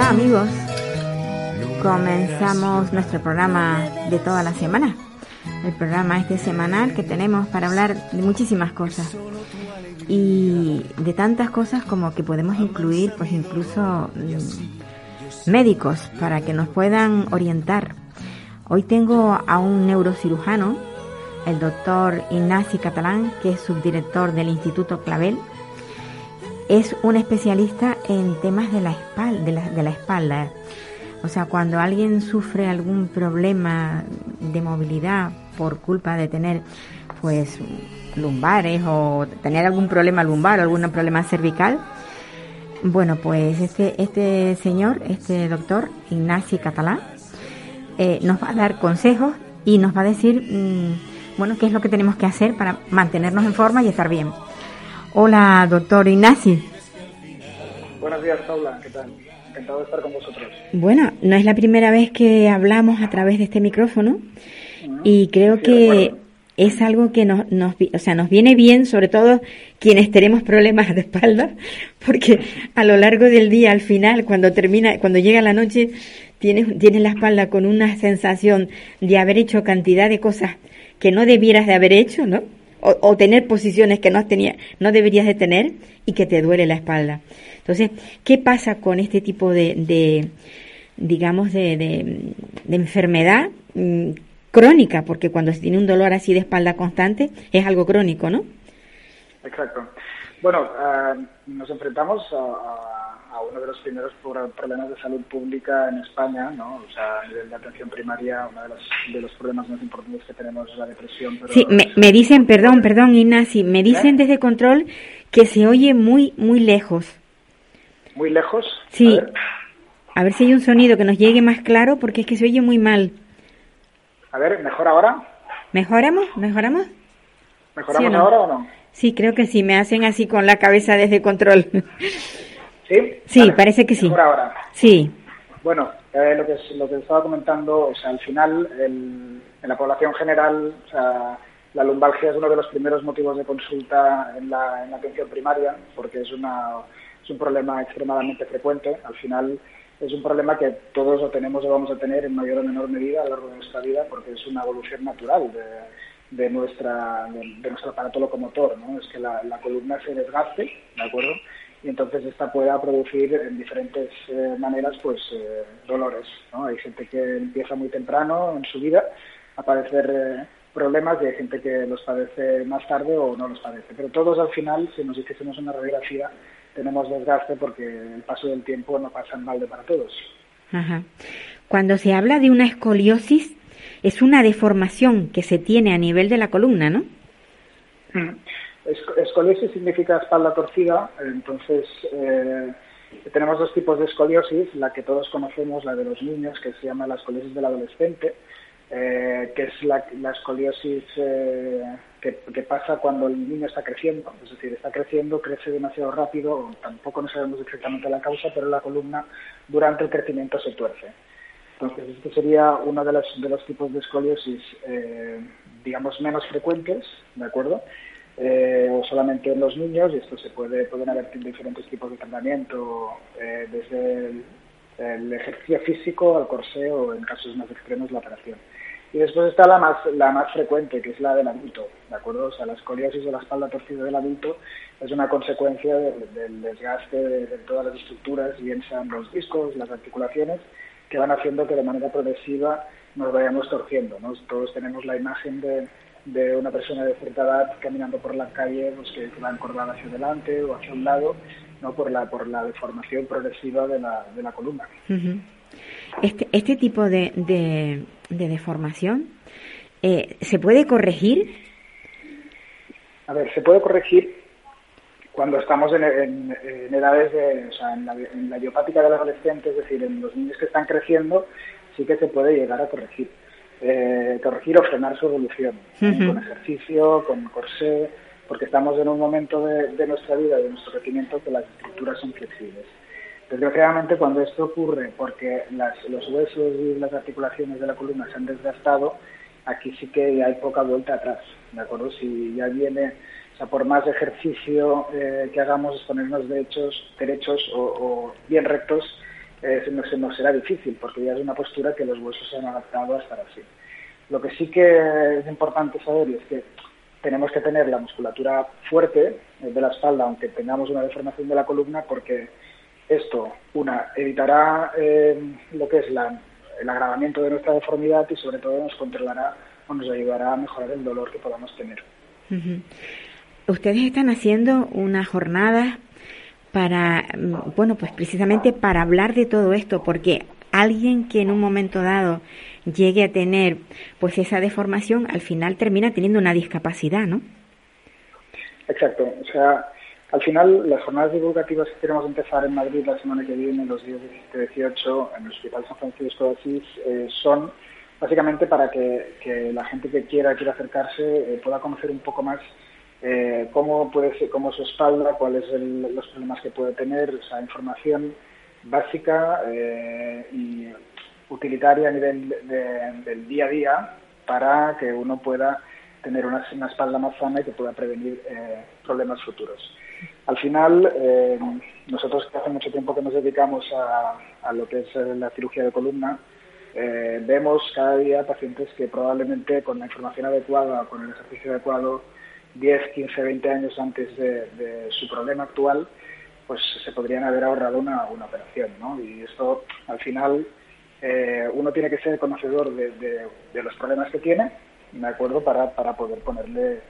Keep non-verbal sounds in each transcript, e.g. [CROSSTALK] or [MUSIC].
Hola amigos, comenzamos nuestro programa de toda la semana. El programa este semanal que tenemos para hablar de muchísimas cosas y de tantas cosas como que podemos incluir, pues incluso mm, médicos para que nos puedan orientar. Hoy tengo a un neurocirujano, el doctor Ignasi Catalán, que es subdirector del Instituto Clavel es un especialista en temas de la espalda, de la, de la espalda. O sea, cuando alguien sufre algún problema de movilidad por culpa de tener, pues, lumbares o tener algún problema lumbar o algún problema cervical, bueno, pues este, este señor, este doctor, Ignasi Catalán, eh, nos va a dar consejos y nos va a decir, mm, bueno, qué es lo que tenemos que hacer para mantenernos en forma y estar bien. Hola, doctor Ignasi. Buenos días, Paula. ¿Qué tal? Encantado de estar con vosotros. Bueno, no es la primera vez que hablamos a través de este micrófono y creo Sí, que es algo que nos, nos, o sea, nos viene bien, sobre todo quienes tenemos problemas de espalda, [LAUGHS] porque a lo largo del día, al final, cuando termina, cuando llega la noche, tienes, tienes la espalda con una sensación de haber hecho cantidad de cosas que no debieras de haber hecho, ¿no? O, o tener posiciones que no, tenía, no deberías de tener y que te duele la espalda. Entonces, ¿qué pasa con este tipo de, de digamos, de, de, enfermedad mm, crónica? Porque cuando se tiene un dolor así de espalda constante, es algo crónico, ¿no? Exacto. Bueno, eh, nos enfrentamos a, a- uno de los primeros pro- problemas de salud pública en España, ¿no? O sea, a nivel de atención primaria, uno de los, de los problemas más importantes que tenemos es la depresión. Pero Sí, me, me dicen, perdón, perdón, Ignasi, me dicen ¿Eh? desde control que se oye muy, muy lejos. Muy lejos. Sí. A ver, A ver si hay un sonido que nos llegue más claro, porque es que se oye muy mal. a ver, ¿mejor ahora? ¿Mejoramos? ¿Mejoramos? ¿Mejoramos ¿Sí o no? ahora o no? Sí, creo que sí, me hacen así con la cabeza desde control. [LAUGHS] ¿Sí? Sí, parece que sí. Mejor ahora. Sí, Bueno, eh, lo, que, es- lo que estaba comentando, o sea, al final, el- en la población general, o sea, la lumbalgia es uno de los primeros motivos de consulta en la, en la atención primaria, porque es, una, es un problema extremadamente frecuente. Al final, es un problema que todos lo tenemos o vamos a tener en mayor o menor medida a lo largo de nuestra vida, porque es una evolución natural de, de nuestra, de, de nuestro aparato locomotor, ¿no? Es que la, la columna se desgaste, ¿de acuerdo? y entonces esta pueda producir en diferentes eh, maneras pues eh, dolores ¿no? hay gente que empieza muy temprano en su vida a padecer eh, problemas y hay gente que los padece más tarde o no los padece pero todos al final si nos hiciésemos una radiografía tenemos desgaste porque el paso del tiempo no pasa en balde para todos Ajá. Cuando se habla de una escoliosis, es una deformación que se tiene a nivel de la columna, ¿no? Es- Escoliosis significa espalda torcida, entonces eh, tenemos dos tipos de escoliosis, la que todos conocemos, la de los niños, que se llama la escoliosis del adolescente, eh, que es la, escoliosis eh, que, que pasa cuando el niño está creciendo, es decir, está creciendo, crece demasiado rápido, tampoco no sabemos exactamente la causa, pero la columna durante el crecimiento se tuerce. Entonces, este sería uno de los, de los tipos de escoliosis, eh, digamos, menos frecuentes, ¿de acuerdo? Eh, o solamente en los niños, y esto se puede, pueden haber diferentes tipos de tratamiento, eh, desde el, ejercicio físico al corsé o en casos más extremos la operación. Y después está la más, la más frecuente, que es la del adulto, ¿de acuerdo? O sea, la escoliosis o la espalda torcida del adulto es una consecuencia del desgaste de, de todas las estructuras, bien sean los discos, las articulaciones, que van haciendo que de manera progresiva nos vayamos torciendo, ¿no? Todos tenemos la imagen de de una persona de cierta edad caminando por la calle pues que va encorvada hacia adelante o hacia un lado, no por la por la deformación progresiva de la, de la columna. Este, este tipo de, de, deformación eh, se puede corregir. A ver, se puede corregir cuando estamos en, edades de, o sea, en la, en la idiopática del adolescente, es decir, en los niños que están creciendo, sí que se puede llegar a corregir eh, corregir o frenar su evolución, con ejercicio, con corsé, porque estamos en un momento de, nuestra vida, de nuestro crecimiento, que las estructuras son flexibles. Desgraciadamente, cuando esto ocurre porque los huesos y las articulaciones de la columna se han desgastado, aquí sí que hay poca vuelta atrás, ¿de acuerdo? Si ya viene, sea, por más ejercicio eh, que hagamos, ponernos derechos, derechos o, bien rectos, eh, nos será difícil, porque ya es una postura que los huesos se han adaptado a estar así. Lo que sí que es importante saber es que tenemos que tener la musculatura fuerte eh, de la espalda, aunque tengamos una deformación de la columna, porque esto, una, evitará lo que es el agravamiento de nuestra deformidad y sobre todo nos controlará o nos ayudará a mejorar el dolor que podamos tener. Ustedes están haciendo una jornada para, mm, bueno, pues precisamente para hablar de todo esto, porque alguien que en un momento dado llegue a tener pues esa deformación, al final termina teniendo una discapacidad, ¿no? Exacto, o sea, al final las jornadas divulgativas que queremos empezar en Madrid la semana que viene, los días 17 18, en el Hospital San Francisco de Asís, eh, son básicamente para que, la gente que quiera, quiera acercarse, eh, pueda conocer un poco más eh, cómo puede ser, cómo su espalda, cuáles son los problemas que puede tener, o sea, información básica eh, y utilitaria a nivel del día a día para que uno pueda tener una, espalda más sana y que pueda prevenir eh, problemas futuros. Al final, nosotros que hace mucho tiempo que nos dedicamos a, a lo que es la cirugía de columna, vemos cada día pacientes que probablemente con la información adecuada, con el ejercicio adecuado, 10, 15, 20 años antes de, su problema actual, pues se podrían haber ahorrado una, una operación, ¿no? Y esto, al final, eh, uno tiene que ser conocedor de, los problemas que tiene, ¿de acuerdo?, para, para poder ponerle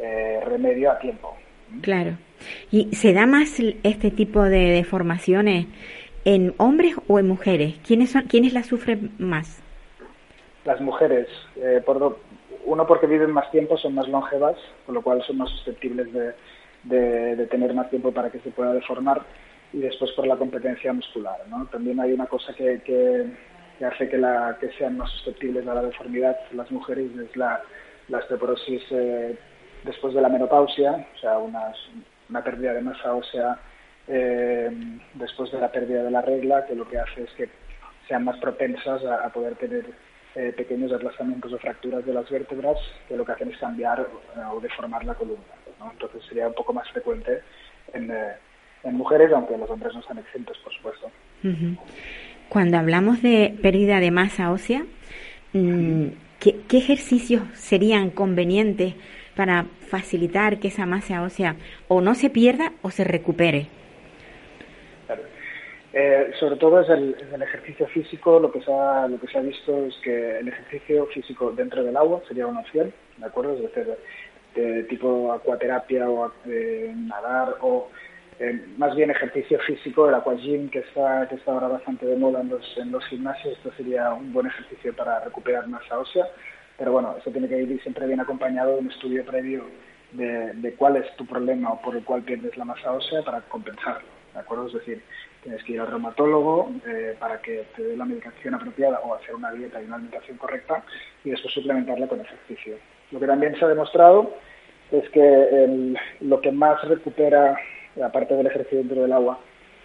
eh, remedio a tiempo. Claro. ¿Y se da más este tipo de deformaciones en hombres o en mujeres? ¿Quiénes, son, quiénes las sufren más? Las mujeres, eh, por, uno porque viven más tiempo, son más longevas, con lo cual son más susceptibles de, tener más tiempo para que se pueda deformar, y después por la competencia muscular. ¿no? También hay una cosa que, hace que, la, que sean más susceptibles a la deformidad las mujeres, es la, la osteoporosis eh, después de la menopausia, o sea, una, una pérdida de masa ósea eh, después de la pérdida de la regla, que lo que hace es que sean más propensas a poder tener eh, pequeños aplastamientos o fracturas de las vértebras que lo que hacen es cambiar o deformar la columna. Entonces sería un poco más frecuente en, eh, en, mujeres, aunque los hombres no están exentos, por supuesto. Cuando hablamos de pérdida de masa ósea, mm, ¿qué, ¿qué, ejercicios serían convenientes para facilitar que esa masa ósea o no se pierda o se recupere? Eh, sobre todo es el, ejercicio físico, lo que, se ha, lo que se ha visto es que el ejercicio físico dentro del agua sería una opción, ¿de acuerdo? Es decir, de, tipo acuaterapia o nadar o eh, más bien ejercicio físico, el aquagym que está, que está ahora bastante de moda en los, en los gimnasios, esto sería un buen ejercicio para recuperar masa ósea, pero bueno, eso tiene que ir siempre bien acompañado de un estudio previo de cuál es tu problema o por el cual pierdes la masa ósea para compensarlo, ¿de acuerdo? Es decir, tienes que ir al reumatólogo eh, para que te dé la medicación apropiada o hacer una dieta y una alimentación correcta y después suplementarla con ejercicio. Lo que también se ha demostrado es que lo que más recupera, aparte del ejercicio dentro del agua,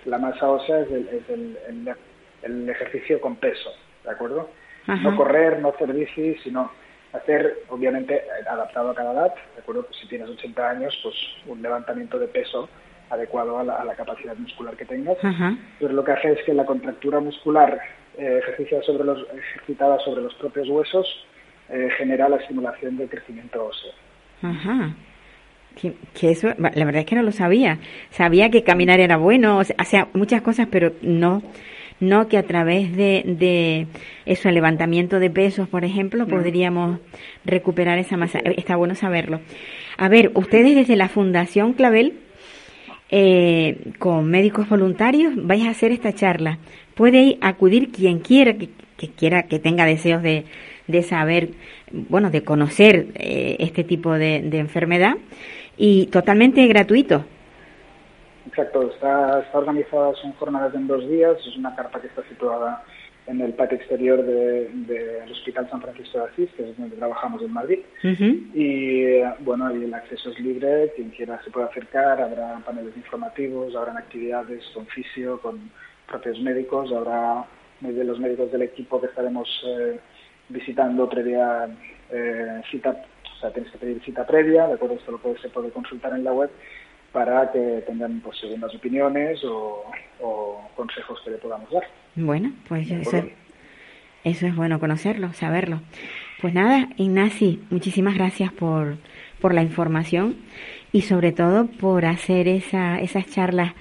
la masa ósea es el, ejercicio con peso, ¿de acuerdo? No correr, no hacer bici, sino hacer, obviamente, adaptado a cada edad, ¿de acuerdo? Pues si tienes 80 años, pues un levantamiento de peso adecuado a la, capacidad muscular que tengas. Pero lo que hace es que la contractura muscular eh, sobre los, ejercitada sobre los propios huesos eh, genera la estimulación del crecimiento óseo. Ajá. Que, eso, la verdad es que no lo sabía. Sabía que caminar era bueno, o sea, muchas cosas, pero no, no que a través de, de eso, el levantamiento de pesos, por ejemplo, podríamos recuperar esa masa. Está bueno saberlo. A ver, ustedes desde la Fundación Clavel, eh, con médicos voluntarios, vais a hacer esta charla. Puede acudir quien quiera, que, quiera, que tenga deseos de, de saber, bueno, de conocer eh, este tipo de, enfermedad y totalmente gratuito. Exacto, está, está organizada, son jornadas en dos días, es una carpa que está situada en el patio exterior del Hospital San Francisco de Asís, que es donde trabajamos en Madrid. Y bueno, y el acceso es libre, quien quiera se puede acercar, habrá paneles informativos, habrán actividades con fisio, con propios médicos, habrá de los médicos del equipo que estaremos eh, visitando previa eh, cita, o sea, tienes que pedir cita previa, de acuerdo, esto lo puede, se puede consultar en la web para que tengan pues, segundas opiniones o, consejos que le podamos dar. Bueno, pues eso, eso, es bueno conocerlo, saberlo. Pues nada, Ignasi, muchísimas gracias por, por la información y sobre todo por hacer esa, esas charlas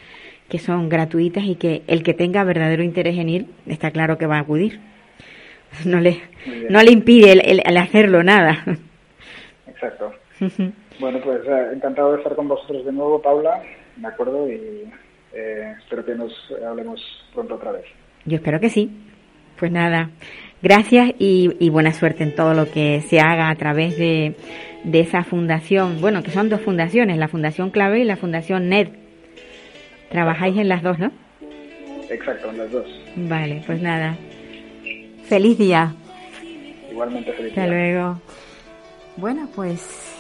que son gratuitas y que el que tenga verdadero interés en ir está claro que va a acudir. No le, no le impide el hacerlo nada. Exacto. Bueno, pues eh, encantado de estar con vosotros de nuevo, Paula, de acuerdo, y eh, espero que nos hablemos pronto otra vez. Yo espero que sí. Pues nada, gracias y, buena suerte en todo lo que se haga a través de, de, esa fundación. Bueno, que son dos fundaciones, la Fundación Clave y la Fundación NED. Trabajáis en las dos, ¿no? Exacto, en las dos. Vale, pues nada. Feliz día. Igualmente feliz día. Hasta luego. Bueno, pues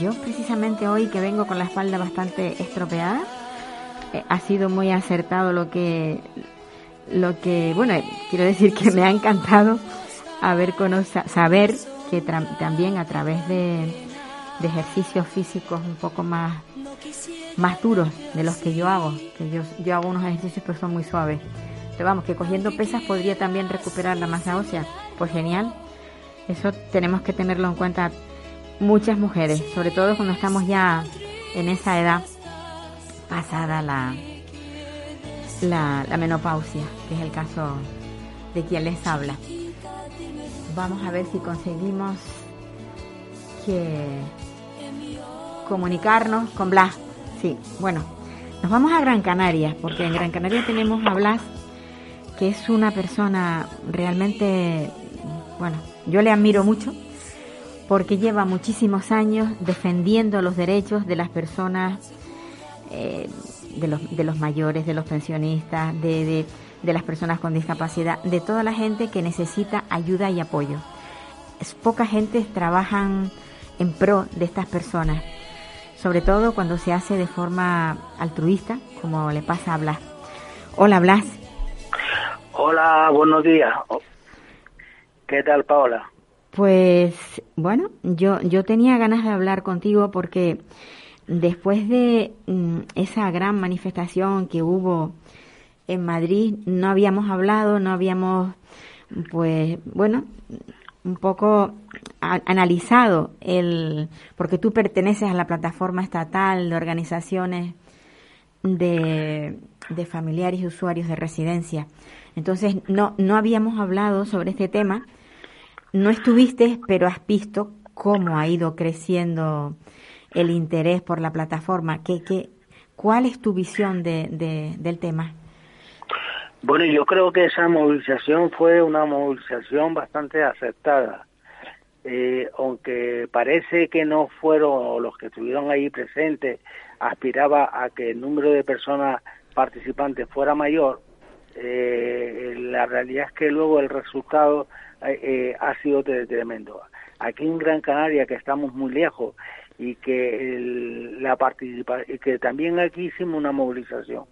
yo precisamente hoy que vengo con la espalda bastante estropeada, eh, ha sido muy acertado lo que, lo que, bueno, quiero decir que me ha encantado haber saber que también a través de, ejercicios físicos un poco más, más duros de los que yo hago, que yo, yo hago unos ejercicios pero son muy suaves. Pero vamos, que cogiendo pesas podría también recuperar la masa ósea. Pues genial. Eso tenemos que tenerlo en cuenta muchas mujeres, sobre todo cuando estamos ya en esa edad pasada la, la, menopausia, que es el caso de quien les habla. Vamos a ver si conseguimos que comunicarnos con Blas. Sí, bueno, nos vamos a Gran Canaria, porque en Gran Canaria tenemos a Blas, que es una persona realmente, bueno, yo le admiro mucho porque lleva muchísimos años defendiendo los derechos de las personas, eh, de, los, de, los, mayores, de los pensionistas, de, de, las personas con discapacidad, de toda la gente que necesita ayuda y apoyo. Es, poca gente trabajan en pro de estas personas, sobre todo cuando se hace de forma altruista, como le pasa a Blas. Hola Blas. Hola, buenos días. ¿Qué tal, Paola? Pues bueno, yo, yo tenía ganas de hablar contigo porque después de mm, esa gran manifestación que hubo en Madrid, no habíamos hablado, no habíamos, pues bueno, un poco analizado el, porque tú perteneces a la plataforma estatal de organizaciones de, de familiares y usuarios de residencia. Entonces, no, no habíamos hablado sobre este tema no estuviste, pero has visto cómo ha ido creciendo el interés por la plataforma. ¿Qué, qué, ¿Cuál es tu visión de, del tema? Bueno, yo creo que esa movilización fue una movilización bastante aceptada. Eh, aunque parece que no fueron los que estuvieron ahí presentes, aspiraba a que el número de personas participantes fuera mayor, eh, la realidad es que luego el resultado eh, eh, ha sido tremendo. Aquí en Gran Canaria, que estamos muy lejos, y que la participa y que también aquí hicimos una movilización.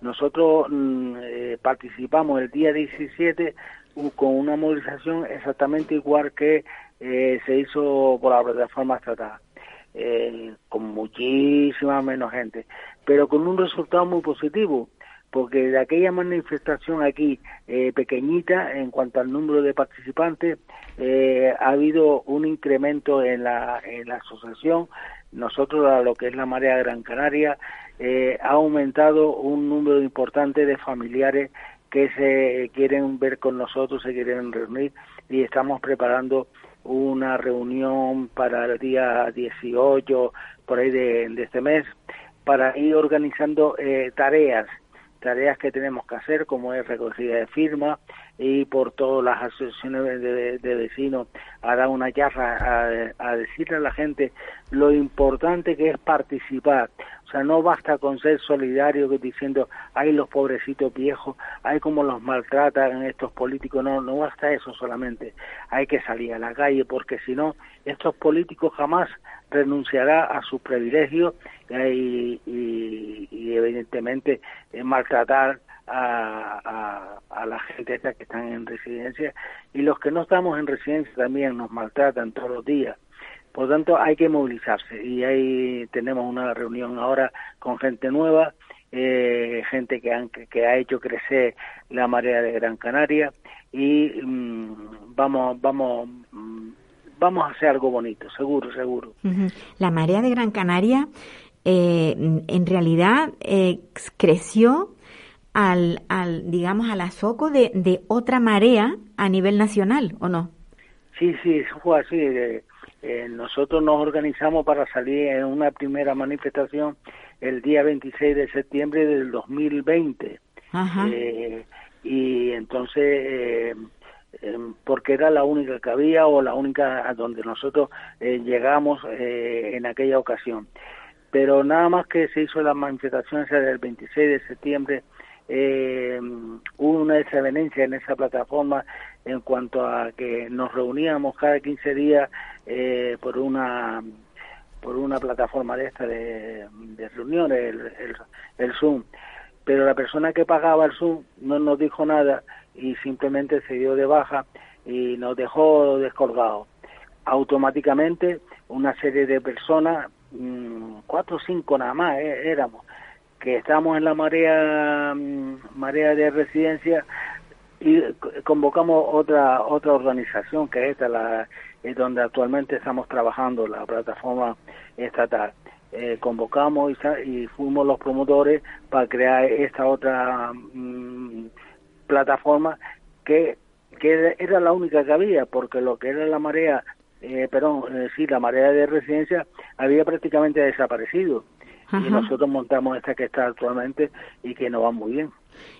Nosotros mm, eh, participamos el día 17 con una movilización exactamente igual que se hizo por la plataforma estatal, con muchísima menos gente, pero con un resultado muy positivo porque de aquella manifestación aquí eh, pequeñita en cuanto al número de participantes eh, ha habido un incremento en la, en la asociación. Nosotros a lo que es la marea Gran Canaria eh, ha aumentado un número importante de familiares que se quieren ver con nosotros, se quieren reunir y estamos preparando una reunión para el día 18, por ahí de, este mes, para ir organizando eh, tareas, tareas que tenemos que hacer, como es recogida de firmas, y por todas las asociaciones de, vecinos a dar una yarra a, decirle a la gente lo importante que es participar. O sea, no basta con ser solidario diciendo, hay los pobrecitos viejos, hay como los maltratan estos políticos, no, no basta eso solamente, hay que salir a la calle porque si no, estos políticos jamás renunciarán a sus privilegios y, y, evidentemente eh, maltratar a, a, la gente esta que están en residencia y los que no estamos en residencia también nos maltratan todos los días. Por tanto, hay que movilizarse y ahí tenemos una reunión ahora con gente nueva, eh, gente que, han, que ha hecho crecer la marea de Gran Canaria y mm, vamos, vamos, mm, vamos a hacer algo bonito, seguro, seguro. La marea de Gran Canaria eh, en realidad eh, creció al, al digamos, al azoco de, de otra marea a nivel nacional, ¿o no? Sí, sí, fue así. Eh, nosotros nos organizamos para salir en una primera manifestación el día 26 de septiembre del 2020. Ajá. Eh, y entonces, eh, em, porque era la única que había o la única a donde nosotros llegamos en aquella ocasión. Pero nada más que se hizo la manifestación del 26 de septiembre, eh, hubo una desavenencia en esa plataforma en cuanto a que nos reuníamos cada 15 días eh, por una por una plataforma de esta de, reuniones, el, el, Zoom. Pero la persona que pagaba el Zoom no nos dijo nada y simplemente se dio de baja y nos dejó descolgados. Automáticamente una serie de personas, mm, cuatro o cinco nada más eh, éramos, que estamos en la marea mm, marea de residencia y convocamos otra otra organización que esta la es donde actualmente estamos trabajando la plataforma estatal. Eh, convocamos y, fuimos los promotores para crear esta otra mm, plataforma que que era la única que había porque lo que era la marea eh, perdón eh, sí la marea de residencia había prácticamente desaparecido y nosotros montamos esta que está actualmente y que nos va muy bien.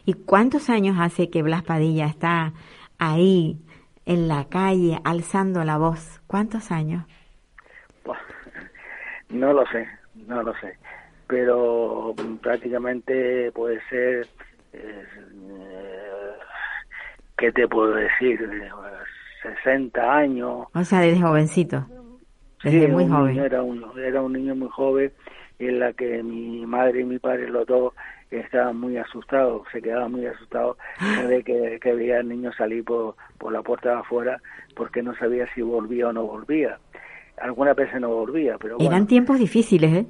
¿Y cuántos años hace que Blas Padilla está ahí en la calle alzando la voz? ¿Cuántos años? Pues, [LAUGHS] no lo sé, no lo sé, pero prácticamente puede ser, eh, ¿qué te puedo decir? 60 años. O sea, desde jovencito, desde muy joven. era, un, era un niño muy joven en la que mi madre y mi padre, los dos, estaban muy asustados, se quedaban muy asustados de que, que veía al niño salir por, por la puerta de afuera porque no sabía si volvía o no volvía. Algunas veces no volvía, pero Eran tiempos difíciles, ¿eh?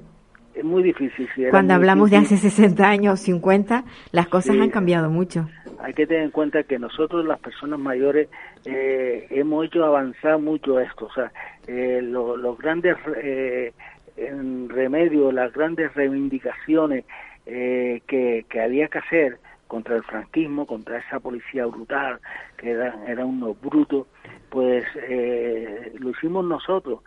Es muy difícil. Sí, Cuando hablamos de hace 60 años, 50, las cosas han cambiado mucho. Hay que tener en cuenta que nosotros, las personas mayores, eh, hemos hecho avanzar mucho esto. O sea, eh, los grandes eh, en remedio las grandes reivindicaciones eh, que, que, había que hacer contra el franquismo, contra esa policía brutal, que eran era unos brutos, pues eh, lo hicimos nosotros.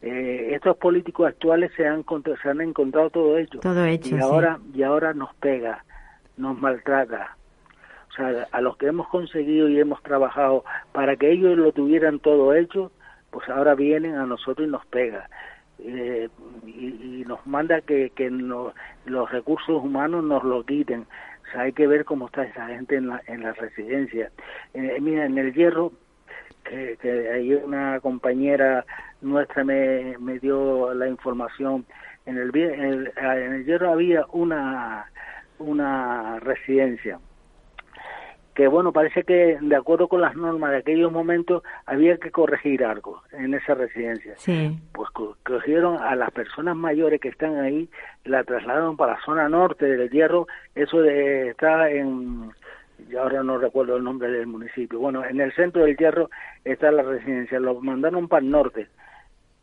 Eh, estos políticos actuales se han, se han encontrado todo hecho. Todo hecho. Y ahora, y ahora nos pega, nos maltrata. O sea, a los que hemos conseguido y hemos trabajado para que ellos lo tuvieran todo hecho, pues ahora vienen a nosotros y nos pega eh, y, nos manda que, que los recursos humanos nos lo quiten. O sea, hay que ver cómo está esa gente en la, en la residencia. Eh, mira, en el hierro, que, que una compañera nuestra me, me dio la información, en el, en el, en el hierro había una, una residencia que bueno, parece que de acuerdo con las normas de aquellos momentos había que corregir algo en esa residencia. Sí. Pues cogieron a las personas mayores que están ahí, la trasladaron para la zona norte del Hierro, eso de, está en, y ahora no recuerdo el nombre del municipio, bueno, en el centro del Hierro está la residencia, lo mandaron para el norte,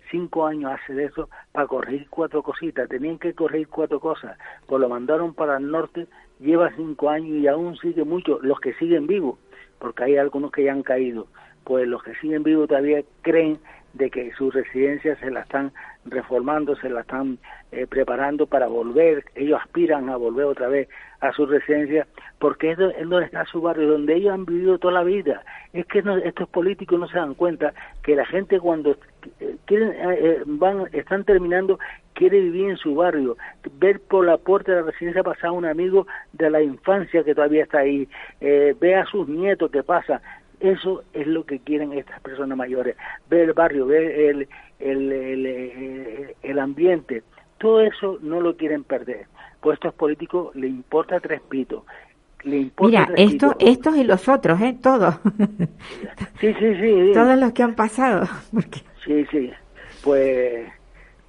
cinco años hace de eso para corregir cuatro cositas, tenían que corregir cuatro cosas, pues lo mandaron para el norte, lleva cinco años y aún sigue mucho, los que siguen vivos, porque hay algunos que ya han caído, pues los que siguen vivos todavía creen de que sus residencias se la están reformando, se la están eh, preparando para volver, ellos aspiran a volver otra vez a su residencia, porque es, donde está su barrio, donde ellos han vivido toda la vida. Es que estos políticos no se dan cuenta que la gente cuando eh, quieren, eh, van, están terminando, quiere vivir en su barrio, ver por la puerta de la residencia pasar un amigo de la infancia que todavía está ahí, eh, ve a sus nietos que pasa, eso es lo que quieren estas personas mayores, ver el barrio, ver el, el, el, el ambiente, todo eso no lo quieren perder. Pues estos políticos le importa tres pitos. Le importa Mira, esto, estos y los otros, ¿eh? Todos. Sí, sí, sí. [LAUGHS] Todos los que han pasado. [LAUGHS] Porque... Sí, sí. Pues,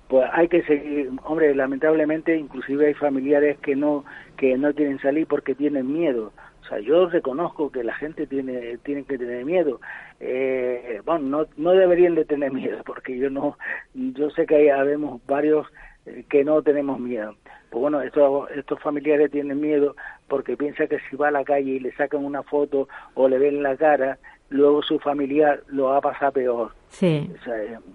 pues hay que seguir. Hombre, lamentablemente, inclusive hay familiares que no que no quieren salir porque tienen miedo sea, yo reconozco que la gente tiene, tiene que tener miedo. Eh, bueno, no, no deberían de tener [LAUGHS] miedo, porque yo no, yo sé que hay, habemos varios eh, que no tenemos miedo. Pues bueno, estos, estos familiares tienen miedo porque piensan que si va a la calle y le sacan una foto o le ven la cara, luego su familiar lo va a pasar peor. Sí,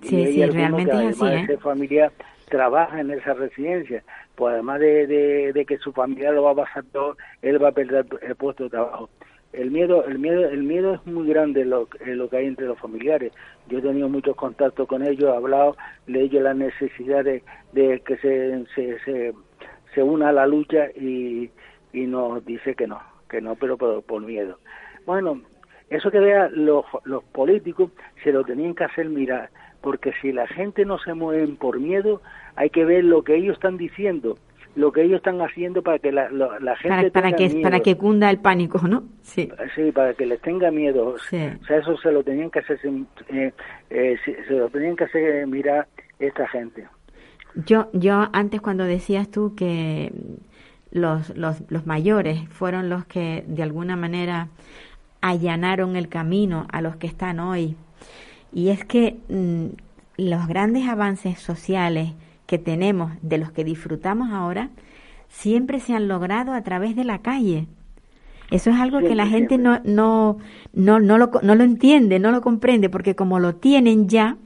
sí, sí, realmente es así. ¿eh? familiar trabaja en esa residencia, pues además de, que su familia lo va a pasar todo, él va a perder el puesto de trabajo. El miedo, el miedo, el miedo es muy grande lo, lo que hay entre los familiares. Yo he tenido muchos contactos con ellos, he hablado, le he dicho la necesidad de, que se, se, se, una a la lucha y, y nos dice que no, que no, pero por, por miedo. Bueno, eso que vean los, los políticos se lo tenían que hacer mirar porque si la gente no se mueve por miedo, hay que ver lo que ellos están diciendo, lo que ellos están haciendo para que la, gente para, para que para que cunda el pánico, ¿no? Sí. Sí, para que les tenga miedo. O sea, eso se lo tenían que hacer, eh, eh, se lo tenían que hacer mirar esta gente. Yo, yo antes cuando decías tú que los, los, los mayores fueron los que de alguna manera allanaron el camino a los que están hoy y es que mm, los grandes avances sociales que tenemos, de los que disfrutamos ahora, siempre se han logrado a través de la calle. Eso es algo que la gente no, no, no, no, lo, no lo entiende, no lo comprende, porque como lo tienen ya,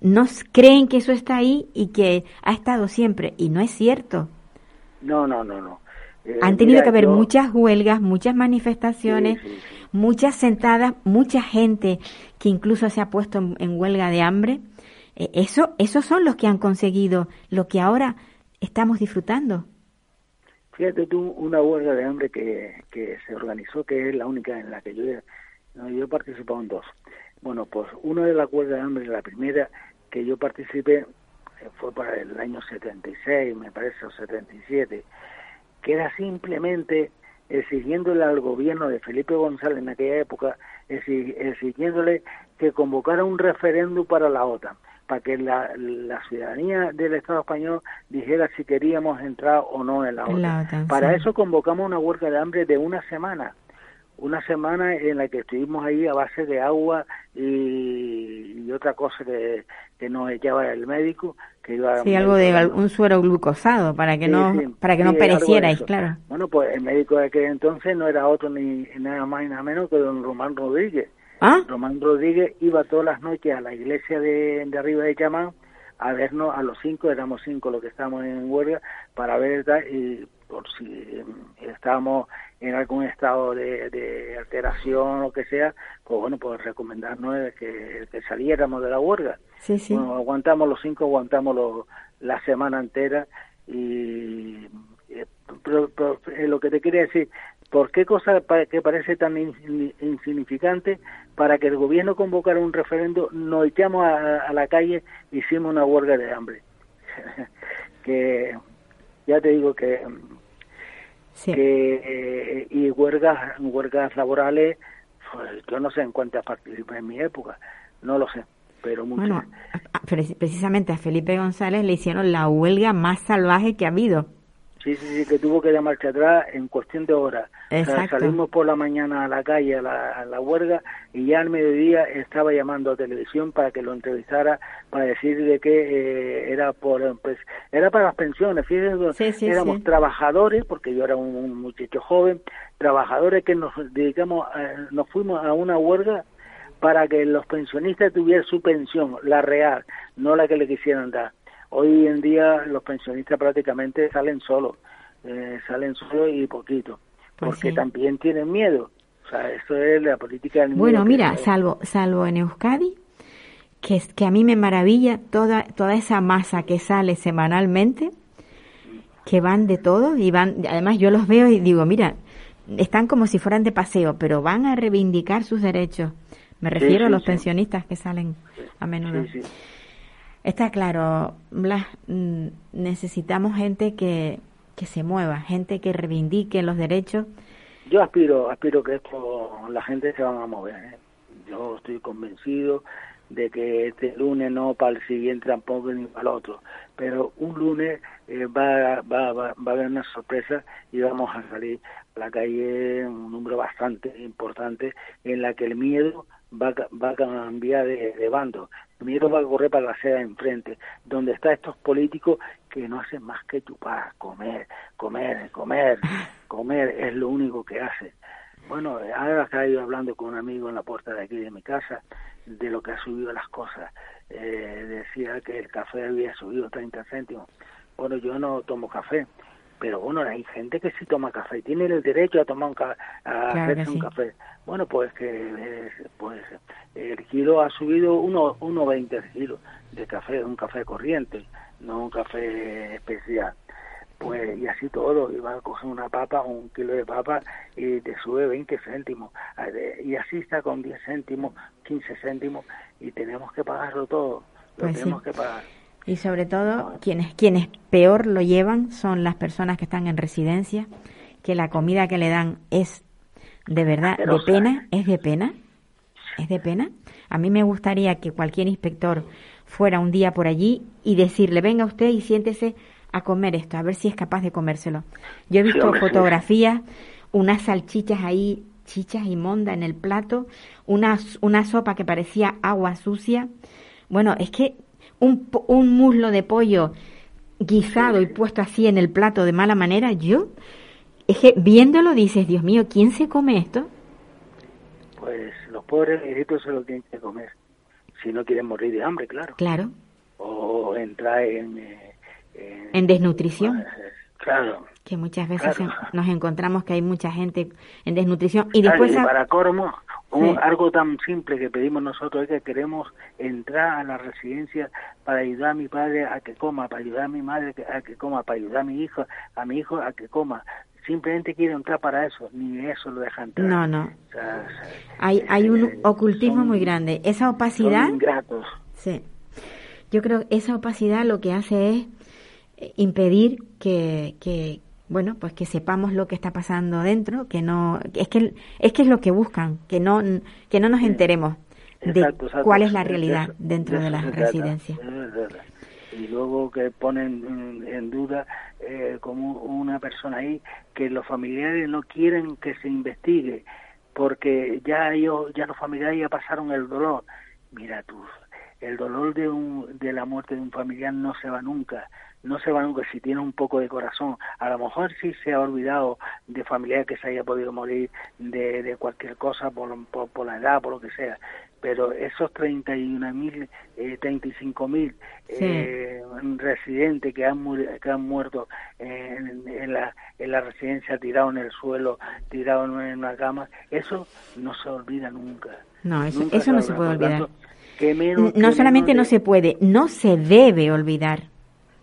no creen que eso está ahí y que ha estado siempre. Y no es cierto. No, no, no, no. Eh, Han tenido que haber muchas huelgas, muchas manifestaciones, muchas sentadas, mucha gente que incluso se ha puesto en, huelga de hambre. Eh, eso, esos son los que han conseguido lo que ahora estamos disfrutando. Fíjate tú, una huelga de hambre que, que se organizó, que es la única en la que yo, yo he participado en dos. Bueno, pues una de las huelgas de hambre, la primera que yo participé, eh, fue para el año 76, me parece, o 77 que era simplemente exigiéndole al gobierno de Felipe González en aquella época, exigiéndole que convocara un referéndum para la OTAN, para que la, ciudadanía del Estado español dijera si queríamos entrar o no en la OTAN. para eso convocamos una huelga de hambre de una semana, una semana en la que estuvimos ahí a base de agua y, otra cosa que, que nos echaba el médico que iba sí algo de un suero glucosado para que no para que no perecierais claro. Bueno pues el médico de aquel entonces no era otro ni nada más ni nada menos que don Román Rodríguez. ¿Ah? Román Rodríguez iba todas las noches a la iglesia de, de arriba de Chamán a vernos a los cinco éramos cinco los que estábamos en huelga para ver y por si eh, estábamos en algún estado de, alteración o que sea, pues bueno, pues recomendarnos que, que saliéramos de la huelga. Sí, sí. aguantamos los cinco, aguantamos la semana entera y eh, eh, lo que te quería decir, ¿por qué cosa que parece tan insignificante para que el gobierno convocara un referendo nos echamos a, a la calle hicimos una huelga de hambre? [LAUGHS] que ya te digo que que, y huelgas, huelgas laborales, pues, yo no sé en cuántas participé en mi época, no lo sé, pero muchas. Bueno, precisamente a Felipe González le hicieron la huelga más salvaje que ha habido. Sí, sí, sí, que tuvo que dar marcha atrás en cuestión de horas. Salimos por la mañana a la calle, a la, a la huelga, y ya al mediodía estaba llamando a televisión para que lo entrevistara, para decir de que eh, era por pues, era para las pensiones. Fíjense, Sí, sí, éramos sí. trabajadores, porque yo era un, un muchacho joven, trabajadores que nos dedicamos, a- nos fuimos a una huelga para que los pensionistas tuvieran su pensión, la real, no la que le quisieran dar. Hoy en día los pensionistas prácticamente salen solos, eh, salen solos y poquito, Pues porque sí. también tienen miedo. O sea, eso es la política del miedo. Bueno, mira, es- salvo, salvo en Euskadi, que, es- que a mí me maravilla toda, toda esa masa que sale semanalmente, que van de todo y van, además yo los veo y digo, mira, están como si fueran de paseo, pero van a reivindicar sus derechos. Me refiero a sí, los sí. pensionistas que salen a menudo. Está claro, mm, necesitamos gente que, que se mueva, gente que reivindique los derechos. Yo aspiro, aspiro que esto, la gente se van a mover. ¿eh? Yo estoy convencido de que este lunes no para el siguiente tampoco ni para el otro, pero un lunes eh, va, va, va, va a haber una sorpresa y vamos a salir a la calle un número bastante importante en la que el miedo va, va a cambiar de, de bando. El miedo va a correr para la de enfrente, donde están estos políticos que no hacen más que chupar, comer, comer, comer, [LAUGHS] comer, es lo único que hacen. Bueno, ahora estaba yo hablando con un amigo en la puerta de aquí de mi casa de lo que ha subido las cosas. Eh, decía que el café había subido 30 céntimos. Bueno, yo no tomo café, pero bueno, hay gente que sí toma café y tiene el derecho a tomar un ca- a Claro hacerse sí. un café. Bueno, pues que eh, pues el kilo ha subido uno 1.20 el kilo de café, un café corriente, no un café especial. Pues y así todo, iba a coger una papa, un kilo de papa y te sube 20 céntimos. Y así está con 10 céntimos, 15 céntimos y tenemos que pagarlo todo. Lo Pues sí. tenemos que pagar. Y sobre todo, quienes, quienes peor lo llevan son las personas que están en residencia, que la comida que le dan es de verdad de pena, es de pena, es de pena. A mí me gustaría que cualquier inspector fuera un día por allí y decirle, venga usted y siéntese a comer esto, a ver si es capaz de comérselo. Yo he Sí, visto sí. fotografías, unas salchichas ahí, chichas inmondas en el plato, una, una sopa que parecía agua sucia. Bueno, es que un, un muslo de pollo guisado y puesto así en el plato de mala manera, yo, es que viéndolo dices, Dios mío, ¿quién se come esto? Pues los pobres viejitos se lo tienen que comer. Si no quieren morir de hambre, claro. Claro, O entrar en... eh, en- en desnutrición, Claro. que muchas veces Claro. nos encontramos que hay mucha gente en desnutrición y Claro, después... y a- para Cormo, un- Sí. algo tan simple que pedimos nosotros es que queremos entrar a la residencia para ayudar a mi padre a que coma, para ayudar a mi madre a que coma, para ayudar a mi hijo, a mi hijo a que coma. Simplemente quiero entrar para eso, ni eso lo dejan entrar. No, no. O sea, Hay, hay un eh, ocultismo son- muy grande. Esa son opacidad, ingratos. sí. Yo creo que esa opacidad lo que hace es impedir que, que, bueno, pues que sepamos lo que está pasando dentro, que no, es que es que es lo que buscan, que no, que no nos enteremos de Exacto, exacto. cuál es la realidad eso- dentro de las trata. residencias. Y luego que ponen en duda eh, como una persona ahí que los familiares no quieren que se investigue porque ya ellos, ya los familiares ya pasaron el dolor. Mira tú, el dolor de, un, de la muerte de un familiar no se va nunca, no se va nunca si tiene un poco de corazón. A lo mejor sí se ha olvidado de familiar que se haya podido morir de, de cualquier cosa por, por, por la edad, por lo que sea. Pero esos 31.000, eh, 35.000 Sí. eh, residentes que han, que han muerto en, en la, en la residencia tirados en el suelo, tirados en una cama, eso no se olvida nunca. No, eso, Nunca eso no se puede olvidar. tanto, que menos- No que solamente no menos de- se puede, no se debe olvidar.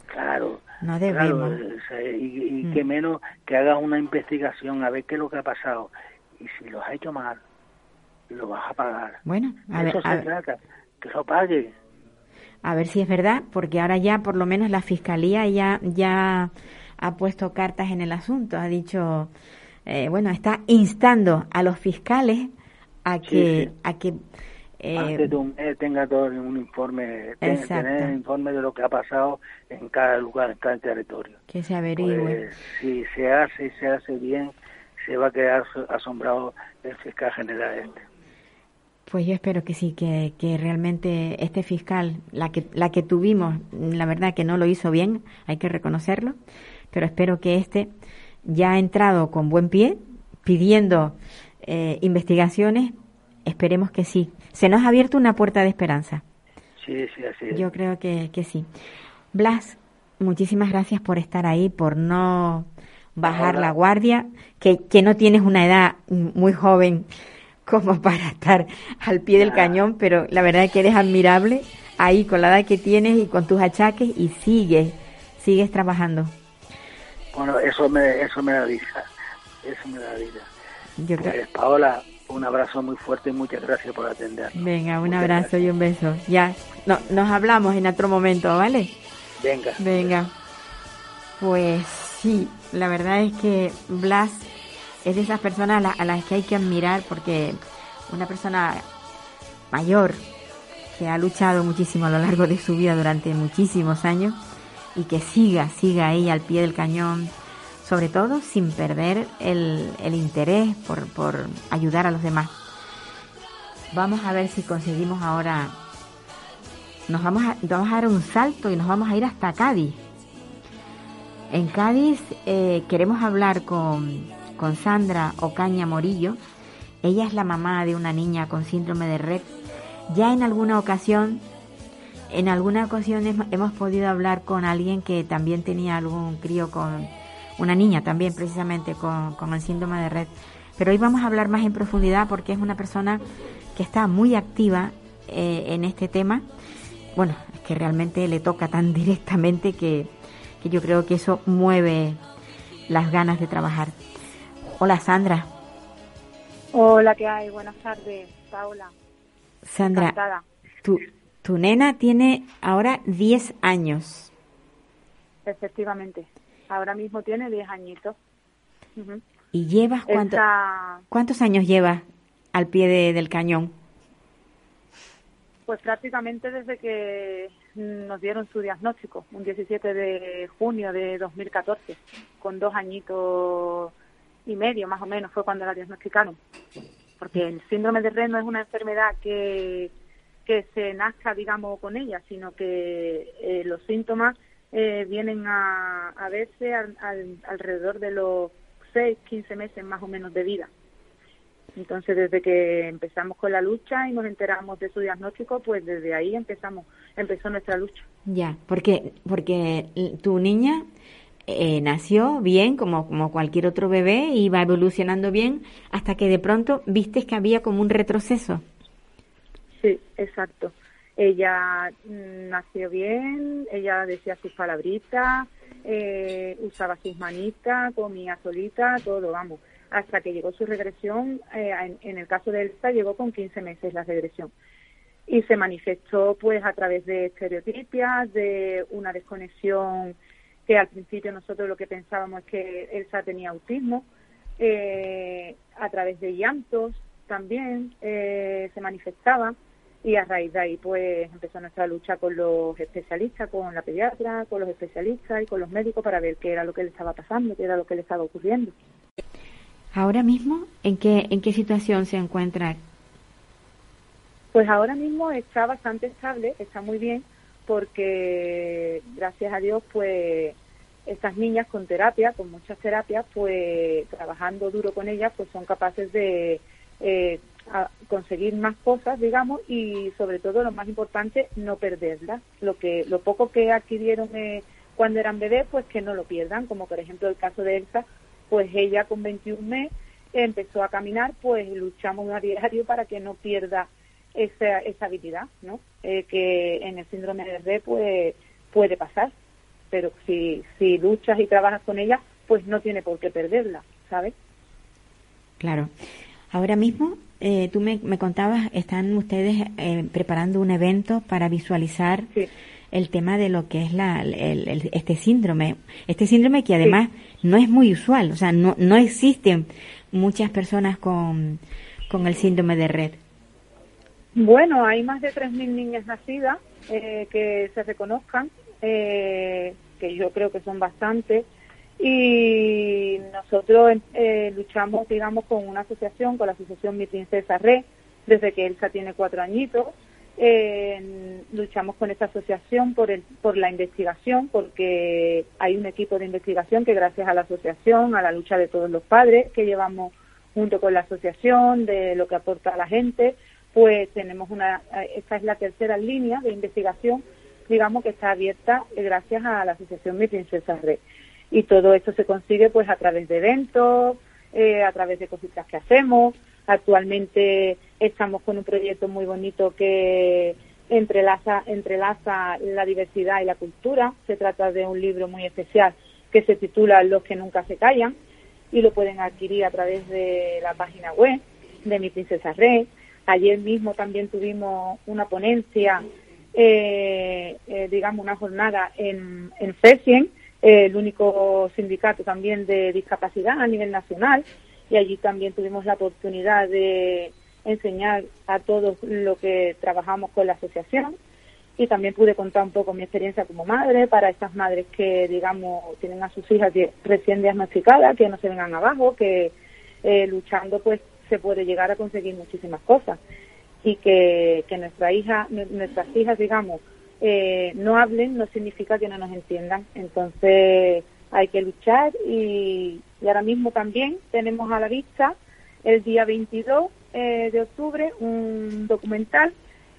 Claro. No debemos. sea, y, y Mm. que menos que hagas una investigación a ver qué es lo que ha pasado. Y si lo has hecho mal, lo vas a pagar. Bueno, a ver, eso a se ver, trata, que lo pague. a ver si es verdad, porque ahora ya por lo menos la fiscalía ya ya ha puesto cartas en el asunto, ha dicho, eh, bueno, está instando a los fiscales a Sí, que sí. a que eh, Antes de un mes tenga todo un informe, ten- tener informe de lo que ha pasado en cada lugar, en cada territorio. Que se averigüe. Pues, si se hace y se hace bien, se va a quedar asombrado el fiscal general este. Pues yo espero que sí, que, que realmente este fiscal, la que, la que tuvimos, la verdad que no lo hizo bien, hay que reconocerlo, pero espero que este ya ha entrado con buen pie, pidiendo eh, investigaciones, esperemos que sí. Se nos ha abierto una puerta de esperanza. Sí, sí, así es. Yo creo que, que sí. Blas, muchísimas gracias por estar ahí, por no bajar la guardia, que, que no tienes una edad muy joven como [LAUGHS] para estar al pie del cañón, pero la verdad es que eres admirable ahí con la edad que tienes y con tus achaques y sigues, sigues trabajando. Bueno, eso me, eso me da vida, eso me da vida. Yo creo... Pues, Paola, un abrazo muy fuerte y muchas gracias por atender. Venga, un abrazo y un beso. Ya, no, nos hablamos en otro momento, ¿vale? Venga. Venga. Pues sí, la verdad es que Blas es de esas personas a, las que hay que admirar porque una persona mayor que ha luchado muchísimo a lo largo de su vida durante muchísimos años y que siga, siga ahí al pie del cañón, sobre todo sin perder el, el interés por, por ayudar a los demás. Vamos a ver si conseguimos ahora, nos vamos a, vamos a dar un salto y nos vamos a ir hasta Cádiz. En Cádiz eh, queremos hablar con, con Sandra Ocaña Morillo. Ella es la mamá de una niña con síndrome de Red. Ya en alguna ocasión, en alguna ocasión hemos podido hablar con alguien que también tenía algún crío con una niña también precisamente con, con el síndrome de Red. Pero hoy vamos a hablar más en profundidad porque es una persona que está muy activa eh, en este tema. Bueno, es que realmente le toca tan [LAUGHS] directamente que, que yo creo que eso mueve las ganas de trabajar. Hola Sandra. Hola, ¿qué hay? Buenas tardes, Paula. Sandra, tu, tu nena tiene ahora 10 años. Efectivamente, ahora mismo tiene 10 añitos. ¿Y llevas cuánto, cuántos años llevas al pie de, del cañón? Pues prácticamente desde que nos dieron su diagnóstico, un 17 de junio de 2014, con dos añitos y medio más o menos fue cuando la diagnosticaron. Porque el síndrome de Red no es una enfermedad que, que se nazca, digamos, con ella, sino que eh, los síntomas eh, vienen a, a verse alrededor de los 6, 15 meses más o menos de vida. Entonces, desde que empezamos con la lucha y nos enteramos de su diagnóstico, pues desde ahí empezamos, empezó nuestra lucha. Ya, porque porque tu niña eh, nació bien, como, como cualquier otro bebé, iba evolucionando bien, hasta que de pronto viste que había como un retroceso. Sí, exacto. Ella nació bien, ella decía sus palabritas, eh, usaba sus manitas, comía solita, todo, vamos. Hasta que llegó su regresión, eh, en, en, el caso de Elsa llegó con 15 meses la regresión. Y se manifestó pues a través de estereotipias, de una desconexión que al principio nosotros lo que pensábamos es que Elsa tenía autismo, eh, a través de llantos también eh, se manifestaba y a raíz de ahí pues empezó nuestra lucha con los especialistas, con la pediatra, con los especialistas y con los médicos para ver qué era lo que le estaba pasando, qué era lo que le estaba ocurriendo. Ahora mismo, ¿en qué, en qué situación se encuentra? Pues ahora mismo está bastante estable, está muy bien, porque gracias a Dios pues estas niñas con terapia, con muchas terapias, pues trabajando duro con ellas, pues son capaces de eh, conseguir más cosas, digamos, y sobre todo lo más importante, no perderlas. Lo que, lo poco que adquirieron eh, cuando eran bebés, pues que no lo pierdan, como por ejemplo el caso de Elsa, pues ella con 21 meses empezó a caminar, pues luchamos a diario para que no pierda esa, esa habilidad, ¿no? Eh, que en el síndrome de pues, puede pasar, pero si, si luchas y trabajas con ella, pues no tiene por qué perderla, ¿sabes? Claro. Ahora mismo, eh, tú me, me, contabas, están ustedes eh, preparando un evento para visualizar sí. el tema de lo que es la, el, el, este síndrome. Este síndrome que además sí. no es muy usual, o sea, no, no existen muchas personas con, con el síndrome de Red. Bueno, hay más de 3.000 niñas nacidas eh, que se reconozcan. Eh, que yo creo que son bastantes, y nosotros eh, luchamos, digamos, con una asociación, con la asociación Mi Princesa Red, desde que Elsa tiene cuatro añitos. Eh, luchamos con esta asociación por, el, por la investigación, porque hay un equipo de investigación que gracias a la asociación, a la lucha de todos los padres que llevamos junto con la asociación, de lo que aporta la gente, pues tenemos una, esta es la tercera línea de investigación, digamos que está abierta gracias a la asociación Mi Princesa Red y todo esto se consigue pues a través de eventos, eh, a través de cositas que hacemos. Actualmente estamos con un proyecto muy bonito que entrelaza, entrelaza la diversidad y la cultura. Se trata de un libro muy especial que se titula Los que nunca se callan y lo pueden adquirir a través de la página web de Mi Princesa Rey. Ayer mismo también tuvimos una ponencia, eh, eh, digamos, una jornada en, en El único sindicato también de discapacidad a nivel nacional y allí también tuvimos la oportunidad de enseñar a todos lo que trabajamos con la asociación. Y también pude contar un poco mi experiencia como madre para estas madres que digamos tienen a sus hijas recién diagnosticadas que no se vengan abajo que eh, luchando pues se puede llegar a conseguir muchísimas cosas. Y que, que nuestra hija nuestras hijas digamos eh, no hablen no significa que no nos entiendan. Entonces hay que luchar y, ahora mismo también tenemos a la vista el día 22 eh, de octubre un documental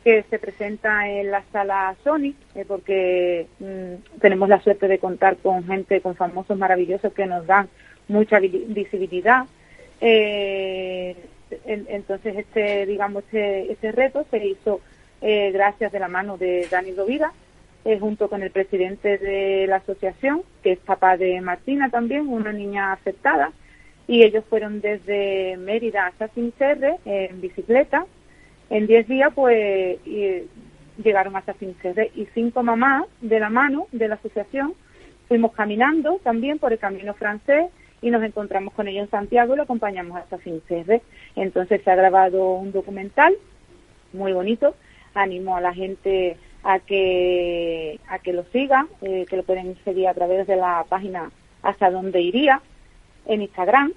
que se presenta en la sala Sony, eh, porque mm, tenemos la suerte de contar con gente, con famosos maravillosos que nos dan mucha visibilidad. entonces, este, digamos, este, este reto se hizo eh, gracias de la mano de Dani Rovira, eh, junto con el presidente de la asociación, que es papá de Martina también, una niña afectada, y ellos fueron desde Mérida hasta Fincerre en bicicleta. En 10 días, pues, llegaron hasta Fincerre y cinco mamás de la mano de la asociación fuimos caminando también por el camino francés y nos encontramos con ellos en Santiago y lo acompañamos hasta Fincerre. Entonces se ha grabado un documental muy bonito animo a la gente a que a que lo siga, eh, que lo pueden seguir a través de la página hasta donde iría en Instagram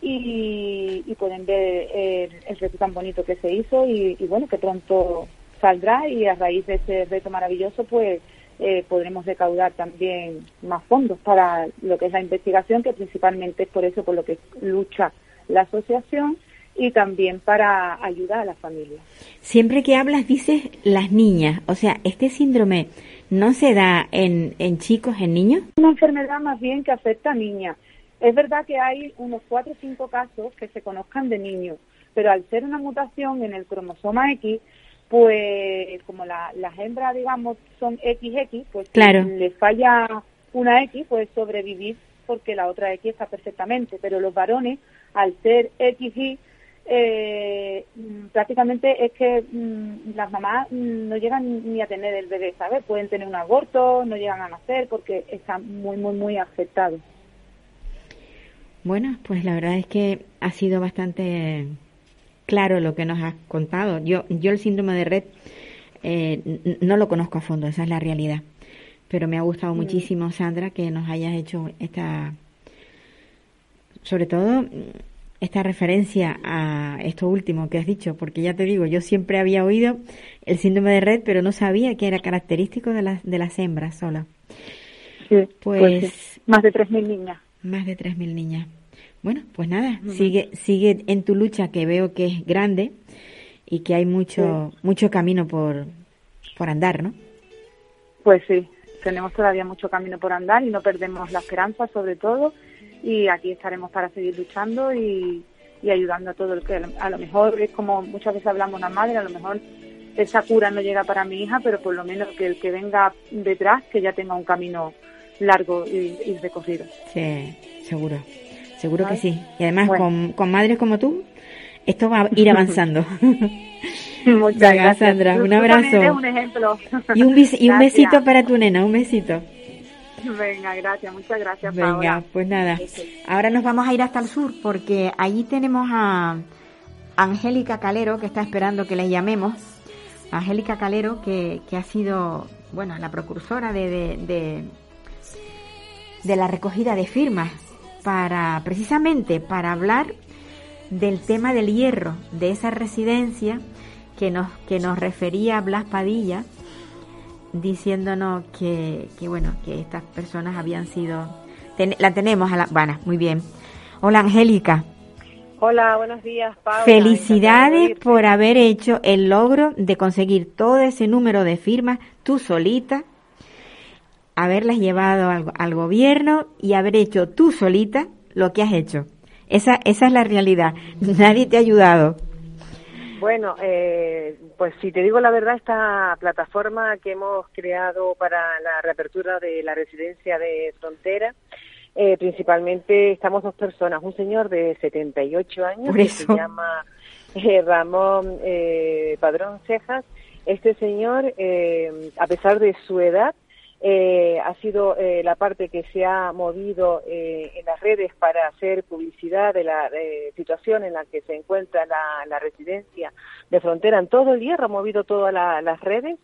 y, pueden ver el, reto tan bonito que se hizo y, bueno que pronto saldrá y a raíz de ese reto maravilloso pues eh, podremos recaudar también más fondos para lo que es la investigación que principalmente es por eso por lo que lucha la asociación y también para ayudar a la familia. Siempre que hablas dices las niñas, o sea, este síndrome no se da en, en chicos, en niños. Una enfermedad más bien que afecta a niñas. Es verdad que hay unos cuatro o cinco casos que se conozcan de niños, pero al ser una mutación en el cromosoma X, pues como las hembras, digamos, son XX, pues claro. si les falla una X, puede sobrevivir porque la otra X está perfectamente, pero los varones, al ser XY, eh, prácticamente es que mm, las mamás no llegan ni a tener el bebé, ¿sabes? Pueden tener un aborto, no llegan a nacer porque están muy, muy, muy afectados. Bueno, pues la verdad es que ha sido bastante claro lo que nos has contado. Yo, yo el síndrome de red eh, no lo conozco a fondo, esa es la realidad. Pero me ha gustado mm. muchísimo, Sandra, que nos hayas hecho esta, sobre todo esta referencia a esto último que has dicho, porque ya te digo, yo siempre había oído el síndrome de red, pero no sabía que era característico de las, de las hembras sola. Sí, pues, pues más de 3.000 niñas. Más de 3.000 niñas. Bueno, pues nada, sigue sigue en tu lucha que veo que es grande y que hay mucho mucho camino por, por andar, ¿no? Pues sí, tenemos todavía mucho camino por andar y no perdemos la esperanza sobre todo y aquí estaremos para seguir luchando y, ayudando a todo el que a lo mejor es como muchas veces hablamos una madre, a lo mejor esa cura no llega para mi hija, pero por lo menos que el que venga detrás que ya tenga un camino largo y, recorrido. Sí, seguro, seguro que sí. Y además con, con madres como tú, esto va a ir avanzando. [LAUGHS] Muchas gracias, Sandra. Un abrazo. Un ejemplo. Y un, y un besito para tu nena, un besito. [LAUGHS] Venga, gracias, muchas gracias. Venga, pues nada. Ahora nos vamos a ir hasta el sur porque allí tenemos a Angélica Calero que está esperando que le llamemos. Angélica Calero que, que ha sido, bueno, la precursora de, de, de la recogida de firmas para precisamente para hablar del tema del hierro de esa residencia que nos que nos refería Blas Padilla diciéndonos que, que bueno que estas personas habían sido la tenemos a la bueno muy bien hola Angélica Hola, buenos días, Paula. Felicidades por haber hecho el logro de conseguir todo ese número de firmas tú solita, haberlas llevado al, gobierno y haber hecho tú solita lo que has hecho. Esa, esa es la realidad. [LAUGHS] Nadie te ha ayudado. Bueno, eh, pues si te digo la verdad, esta plataforma que hemos creado para la reapertura de la residencia de frontera, eh, principalmente estamos dos personas, un señor de 78 años que se llama eh, Ramón eh, Padrón Cejas. Este señor, a pesar de su edad, ha sido la parte que se ha movido en las redes para hacer publicidad de la situación en la que se encuentra la, residencia de frontera. En todo el hierro, ha movido todas las redes.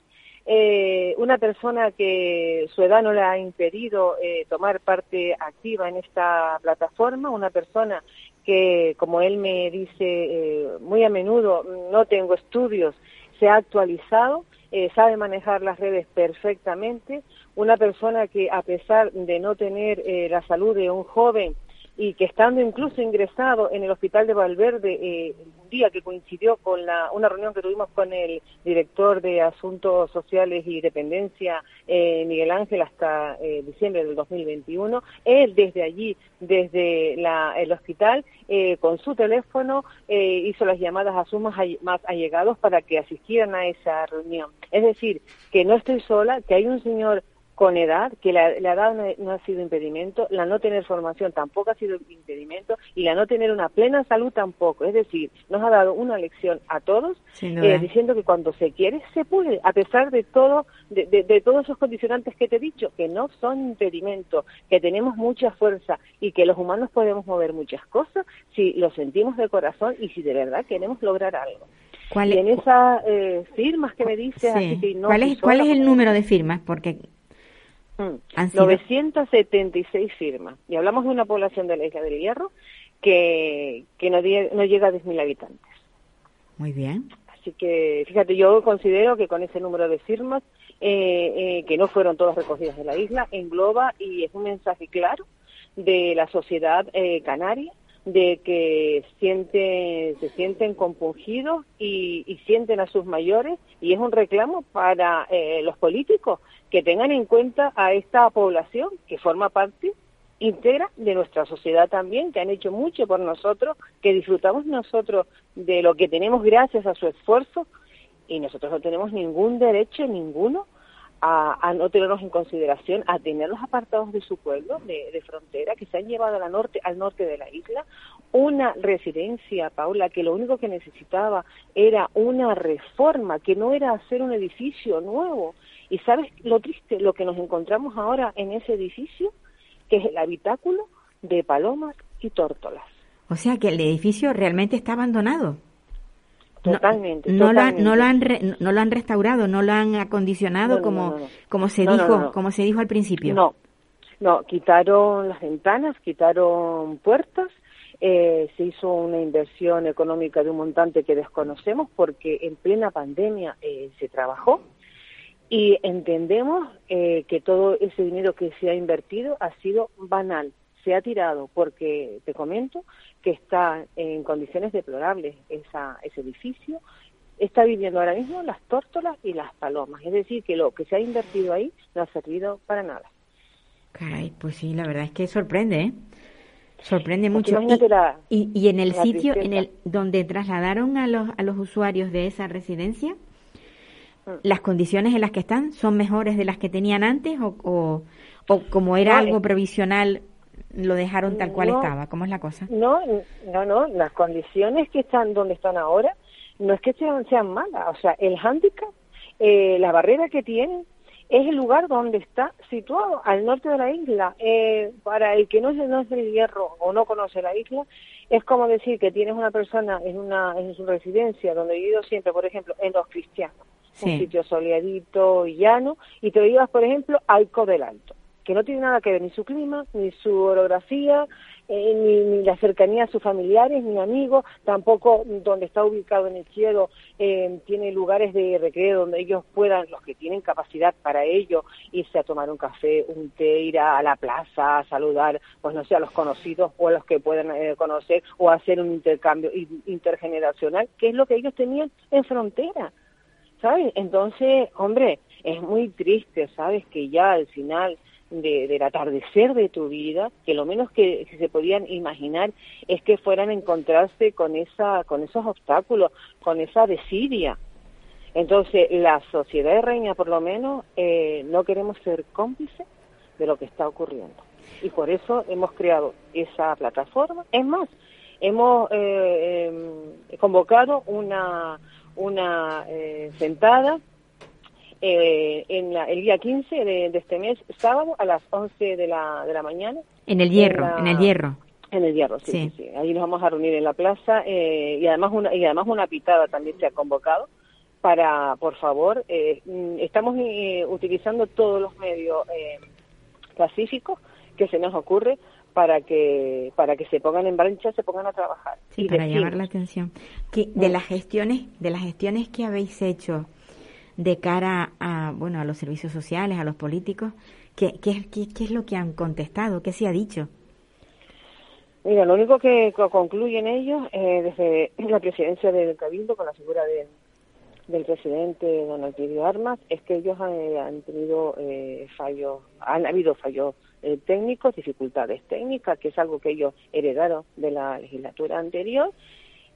Eh, una persona que su edad no le ha impedido eh, tomar parte activa en esta plataforma, una persona que, como él me dice eh, muy a menudo, no tengo estudios, se ha actualizado, eh, sabe manejar las redes perfectamente, una persona que a pesar de no tener la salud de un joven, y que estando incluso ingresado en el hospital de Valverde, eh, un día que coincidió con la, una reunión que tuvimos con el director de Asuntos Sociales y Dependencia, eh, Miguel Ángel, hasta eh, diciembre del 2021, él desde allí, desde el hospital, con su teléfono, hizo las llamadas a sus más allegados para que asistieran a esa reunión. Es decir, que no estoy sola, que hay un señor con edad, que la, edad no, ha sido impedimento, la no tener formación tampoco ha sido impedimento y la no tener una plena salud tampoco. Es decir, nos ha dado una lección a todos eh, diciendo que cuando se quiere se puede, a pesar de todo, de, de, todos esos condicionantes que te he dicho, que no son impedimento, que tenemos mucha fuerza y que los humanos podemos mover muchas cosas si lo sentimos de corazón y si de verdad queremos lograr algo. ¿Cuál y en esas eh, firmas que me dices, ¿Cuál es, ¿cuál es el número de firmas? Porque 976 firmas. Y hablamos de una población de la isla del Hierro que, que no, no llega a 10.000 habitantes. Muy bien. Así que, fíjate, yo considero que con ese número de firmas, eh, eh, que no fueron todas recogidas de la isla, engloba y es un mensaje claro de la sociedad eh, canaria de que siente, se sienten compungidos y, y, sienten a sus mayores y es un reclamo para eh, los políticos que tengan en cuenta a esta población que forma parte íntegra de nuestra sociedad también, que han hecho mucho por nosotros, que disfrutamos nosotros de lo que tenemos gracias a su esfuerzo y nosotros no tenemos ningún derecho, ninguno, a, no tenerlos en consideración, a tenerlos apartados de su pueblo, de, frontera, que se han llevado al norte, al norte de la isla, una residencia, Paula, que lo único que necesitaba era una reforma, que no era hacer un edificio nuevo. Y sabes lo triste, lo que nos encontramos ahora en ese edificio, que es el habitáculo de palomas y tórtolas. O sea que el edificio realmente está abandonado. Totalmente. No, Lo, han, no, lo, han no lo han restaurado, no lo han acondicionado como, como se dijo, como se dijo al principio. No, no, quitaron las ventanas, quitaron puertas, eh, se hizo una inversión económica de un montante que desconocemos porque en plena pandemia eh, se trabajó y entendemos eh, que todo ese dinero que se ha invertido ha sido banal, se ha tirado porque, te comento, que está en condiciones deplorables esa, ese edificio, está viviendo ahora mismo las tórtolas y las palomas. Es decir, que lo que se ha invertido ahí no ha servido para nada. Caray, pues sí, la verdad es que sorprende, ¿eh? Sorprende mucho. Y, y, en el sitio en el donde trasladaron a los, a los usuarios de esa residencia, mm. ¿las condiciones en las que están son mejores de las que tenían antes o, o, o como era algo provisional lo dejaron tal cual estaba? ¿Cómo es la cosa? No, no, no, las condiciones que están donde están ahora no es que sean, sean malas, o sea, el hándicap, eh, la barrera que tienen es el lugar donde está situado, al norte de la isla. Eh, para el que no conoce el hierro o no conoce la isla, es como decir que tienes una persona en una en su residencia donde he vivido siempre, por ejemplo, en Los Cristianos, un sitio soleadito y llano, y te llevas, por ejemplo, al del Alto que no tiene nada que ver ni su clima, ni su orografía, eh, ni, la cercanía a sus familiares, ni amigos, tampoco donde está ubicado en el cielo eh, tiene lugares de recreo donde ellos puedan, los que tienen capacidad para ello, irse a tomar un café, un té, ir a, la plaza, a saludar, pues no sé, a los conocidos o a los que pueden eh, conocer o hacer un intercambio intergeneracional, que es lo que ellos tenían en frontera. ¿Sabes? Entonces, hombre, es muy triste, ¿sabes? Que ya al final del atardecer de tu vida, que lo menos que, se podían imaginar es que fueran a encontrarse con, esa, con esos obstáculos, con esa desidia. Entonces, la sociedad de Reina, por lo menos, eh, no queremos ser cómplices de lo que está ocurriendo. Y por eso hemos creado esa plataforma. Es más, hemos eh, em, convocado una, una eh, sentada eh, en el día 15 de, este mes, sábado, a las 11 de la, de la mañana. En el Hierro, en, el Hierro. En el Hierro, sí, sí. Ahí nos vamos a reunir en la plaza eh, y además una y además una pitada también se ha convocado para, por favor, eh, estamos eh, utilizando todos los medios pacíficos que se nos ocurre para que para que se pongan en brancha, se pongan a trabajar. Sí, para llamar la atención. Que de mm. las gestiones de las gestiones que habéis hecho de cara a, bueno, a los servicios sociales, a los políticos? ¿Qué, qué, qué, es lo que han contestado? ¿Qué se ha dicho? Mira, lo único que concluyen ellos eh, desde la presidencia del Cabildo con la figura de, del presidente don Altirio Armas es que ellos han, han tenido eh, fallos, han habido fallos eh, técnicos, dificultades técnicas, que es algo que ellos heredaron de la legislatura anterior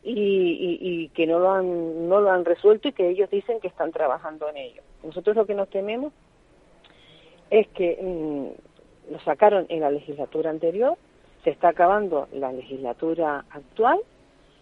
y, que no lo, han, no lo han resuelto y que ellos dicen que están trabajando en ello. Nosotros lo que nos tememos es que mm, lo sacaron en la legislatura anterior, se está acabando la legislatura actual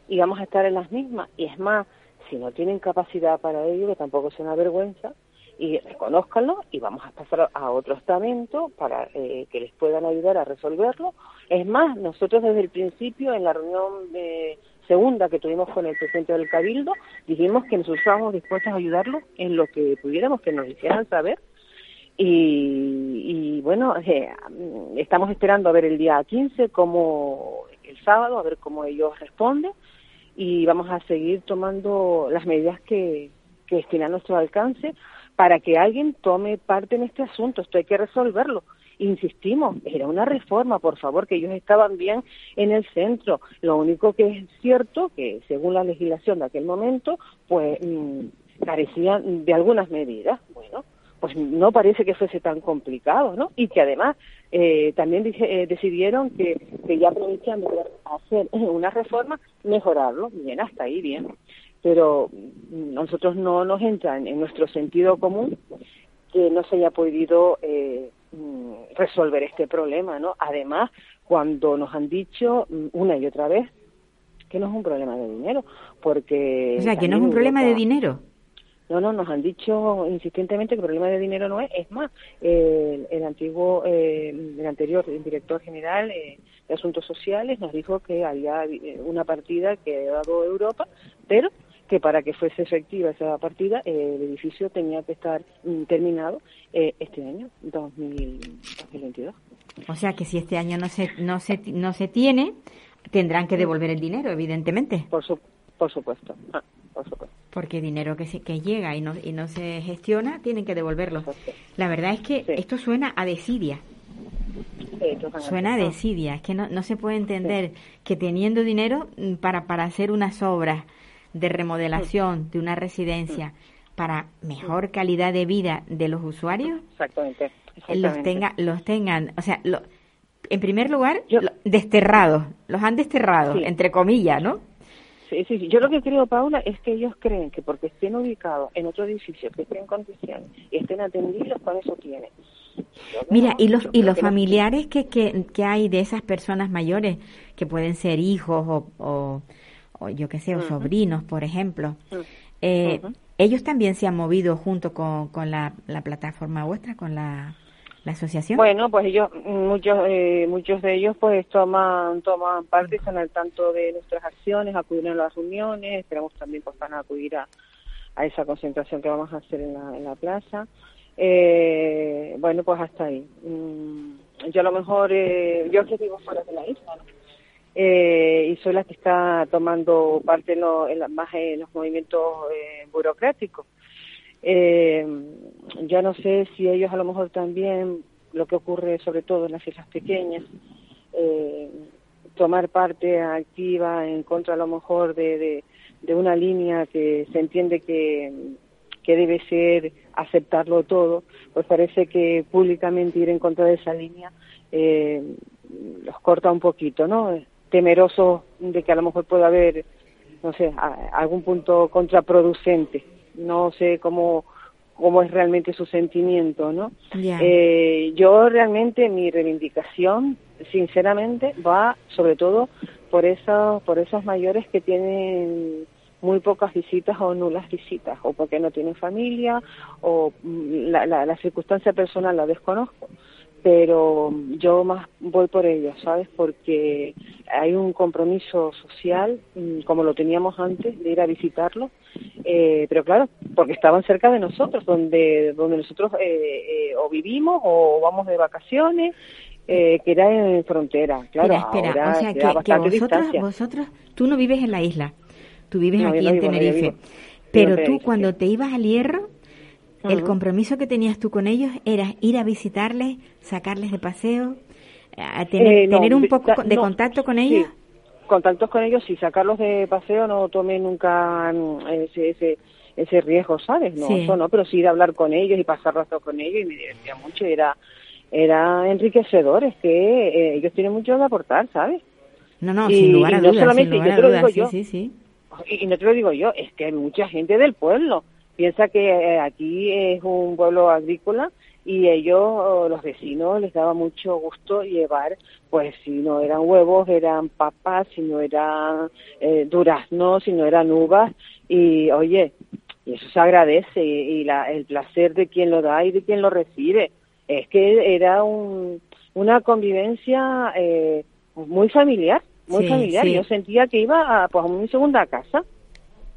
y vamos a estar en las mismas. Y es más, si no tienen capacidad para ello, que tampoco sea una vergüenza, y reconozcanlo y vamos a pasar a otro estamento para eh, que les puedan ayudar a resolverlo. Es más, nosotros desde el principio en la reunión de segunda que tuvimos con el presidente del Cabildo, dijimos que nosotros estábamos dispuestos a ayudarlos en lo que pudiéramos, que nos hicieran saber. Y, bueno, eh, estamos esperando a ver el día 15, como el sábado, a ver cómo ellos responden y vamos a seguir tomando las medidas que, que estén a nuestro alcance para que alguien tome parte en este asunto. Esto hay que resolverlo insistimos, era una reforma, por favor, que ellos estaban bien en el centro. Lo único que es cierto que, según la legislación de aquel momento, pues mm, carecían de algunas medidas. Bueno, pues no parece que fuese tan complicado, ¿no? Y que además eh, también eh, decidieron que, que ya aprovechando de hacer [LAUGHS] una reforma, mejorarlo. Bien, hasta ahí bien. Pero nosotros no nos entra en, nuestro sentido común que no se haya podido eh, Mm, resolver este problema, ¿no? Además, cuando nos han dicho mm, una y otra vez que no es un problema de dinero, porque... O sea, que no es un problema de dinero. No, no, nos han dicho insistentemente que el problema de dinero no es. Es más, el, antiguo, eh, el anterior director general eh, de Asuntos Sociales nos dijo que había eh, una partida que ha dado Europa, pero que para que fuese efectiva esa partida, eh, el edificio tenía que estar mm, terminado eh, este año, 2022. O sea que si este año no se, no se, no se tiene, tendrán que devolver el dinero, evidentemente. Por, su, por supuesto. Ah, por supuesto. Porque dinero que, se, que llega y no, y no se gestiona, tienen que devolverlo. La verdad es que esto suena a desidia. Suena a desidia, es que no, no se puede entender que teniendo dinero mm, para, para hacer unas obras de remodelación de una residencia para mejor calidad de vida de los usuarios, exactamente, los tenga, los tengan, o sea, en primer lugar, desterrados, los han desterrado, entre comillas, ¿no? Sí, sí, sí. Yo lo que creo, Paula, es que ellos creen que porque estén ubicados en otro edificio, que estén en condiciones y estén atendidos, con eso tienen. Mira, y los, y los familiares que, que, que, hay de esas personas mayores, que pueden ser hijos o o yo qué sé, o sobrinos, por ejemplo. Eh, ¿Ellos también se han movido junto con, con la, plataforma vuestra, con la, asociación? Bueno, pues ellos, muchos eh, muchos de ellos pues toman toman parte, están al tanto de nuestras acciones, acuden a las reuniones, esperamos también pues van a acudir a, a esa concentración que vamos a hacer en la, en la plaza. eh, bueno, pues hasta ahí. Mm, yo a lo mejor, eh, yo que vivo fuera de la isla, ¿no? Eh, y soy la que está tomando parte en, lo, más en los movimientos eh, burocráticos. Eh, ya no sé si ellos a lo mejor también, lo que ocurre sobre todo en las islas pequeñas, eh, tomar parte activa en contra a lo mejor de, de, una línea que se entiende que, que debe ser aceptarlo todo, pues parece que públicamente ir en contra de esa línea eh, los corta un poquito, ¿no? Temerosos de que a lo mejor pueda haber, no sé, algún punto contraproducente. No sé cómo cómo es realmente su sentimiento, ¿no? Eh, yo realmente mi reivindicación sinceramente, va sobre todo por, esos, por esos mayores que tienen muy pocas visitas o nulas visitas, o porque no tienen familia, o mm, la, la, circunstancia personal la desconozco, pero yo más voy por ellos, ¿sabes? Porque hay un compromiso social, mm, como lo teníamos antes, de ir a visitarlos, eh, pero claro, porque estaban cerca de nosotros, donde, donde nosotros eh, eh, o vivimos o vamos de vacaciones eh, que era en frontera, claro. espera, o sea, que, vosotros, tú no vives en la isla, tú vives aquí en Tenerife, pero tú cuando te ibas al Hierro, el compromiso que tenías tú con ellos era ir a visitarles, sacarles de paseo, a tener, eh, un poco de contacto con ellos. contactos con ellos, sí, sacarlos de paseo no tomé nunca mm, ese, ese, ese riesgo, ¿sabes? No, eso no, pero sí de hablar con ellos y pasar rato con ellos y me divertía mucho y era era enriquecedor, es que eh, ellos tienen mucho que aportar, ¿sabes? No, no, sin lugar a dudas, solamente, sin lugar a yo, sí, sí, Y, no te lo digo yo, es que hay mucha gente del pueblo. Piensa que eh, aquí es un pueblo agrícola y ellos, los vecinos, les daba mucho gusto llevar, pues si no eran huevos, eran papas, si no eran eh, duraznos, si no eran uvas, y oye, y eso se agradece, y, la, el placer de quien lo da y de quien lo recibe. Es que era un, una convivencia eh, muy familiar, muy familiar. Yo sentía que iba a, pues, a mi segunda casa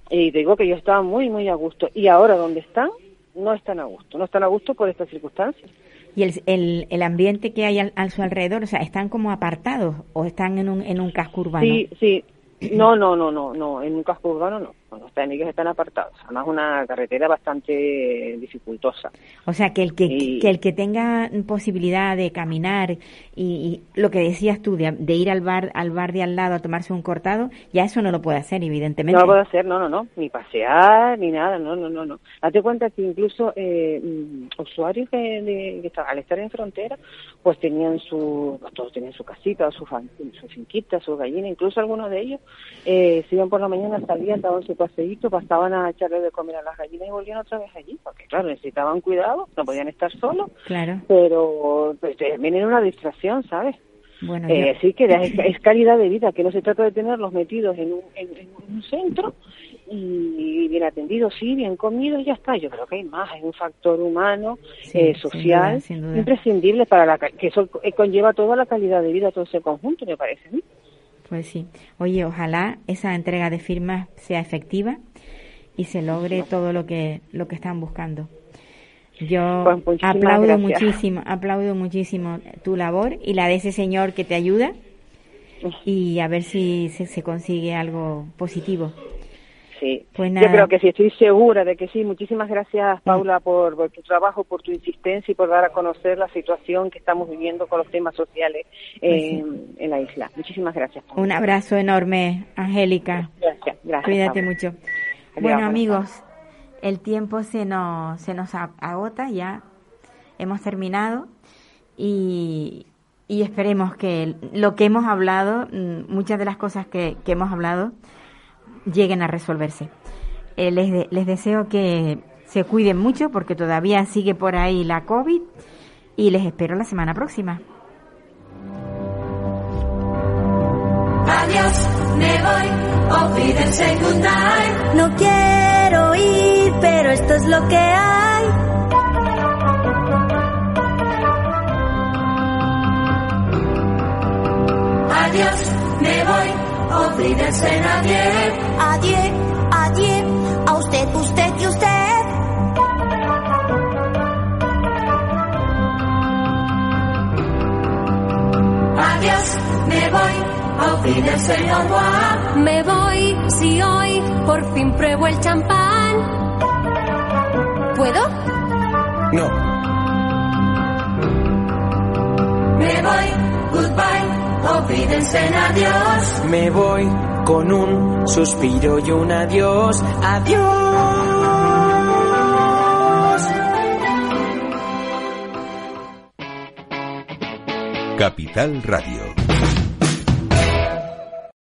y digo que yo estaba muy, muy a gusto. Y ahora, donde están? No están a gusto, no están a gusto por estas circunstancias. ¿Y el, el, el ambiente que hay al, su alrededor, o sea, están como apartados o están en un, en un casco urbano? Sí, sí. No, no, no, no, no, en un casco urbano no los técnicos están apartados. Además, una carretera bastante dificultosa. O sea, que el que, que el que tenga posibilidad de caminar y, lo que decías tú, de, ir al bar al bar de al lado a tomarse un cortado, ya eso no lo puede hacer, evidentemente. No lo puede hacer, no, no, no. Ni pasear, ni nada, no, no, no. no. Date cuenta que incluso eh, mm, usuarios que, que, al estar en frontera, pues tenían su, pues todos tenían su casita, su, su finquita, su gallina, incluso algunos de ellos eh, se iban por la mañana, salían, estaban su paseíto, pasaban a echarle de comer a las gallinas y volvían otra vez allí, porque claro, necesitaban cuidado, no podían estar solos, claro. pero pues, también era una distracción, ¿sabes? Bueno, eh, Sí, que es, calidad de vida, que no se trata de tenerlos metidos en un, en, un centro y bien atendidos, sí, bien comidos y ya está. Yo creo que hay más, hay un factor humano, eh, social, imprescindible para la que eso eh, conlleva toda la calidad de vida, todo ese conjunto, me parece. ¿sí? Pues sí. Oye, ojalá esa entrega de firmas sea efectiva y se logre todo lo que lo que están buscando. Yo pues aplaudo muchísimo, aplaudo muchísimo tu labor y la de ese señor que te ayuda y a ver si se consigue algo positivo. Sí, pues yo creo que sí, estoy segura de que sí. Muchísimas gracias, Paula, por, tu trabajo, por tu insistencia y por dar a conocer la situación que estamos viviendo con los temas sociales pues en, la isla. Muchísimas gracias. Un abrazo enorme, Angélica. Gracias, gracias. Cuídate mucho. Bueno, amigos, el tiempo se nos, se nos agota, ya hemos terminado y, y esperemos que lo que hemos hablado, mm, muchas de las cosas que, que hemos hablado, lleguen a resolverse. Eh, les, les deseo que se cuiden mucho porque todavía sigue por ahí la COVID y les espero la semana próxima. Adiós, me voy, No quiero ir, pero esto es lo que hay. Adiós, me voy Olvídese nadie. Adiós, adiós, a usted, usted y usted. Adiós, me voy. Olvídese agua. Me voy si hoy por fin pruebo el champán. ¿Puedo? No. Me voy, goodbye auf Wiedersehen, adiós. Me voy con un suspiro y un adiós. Adiós. Capital Radio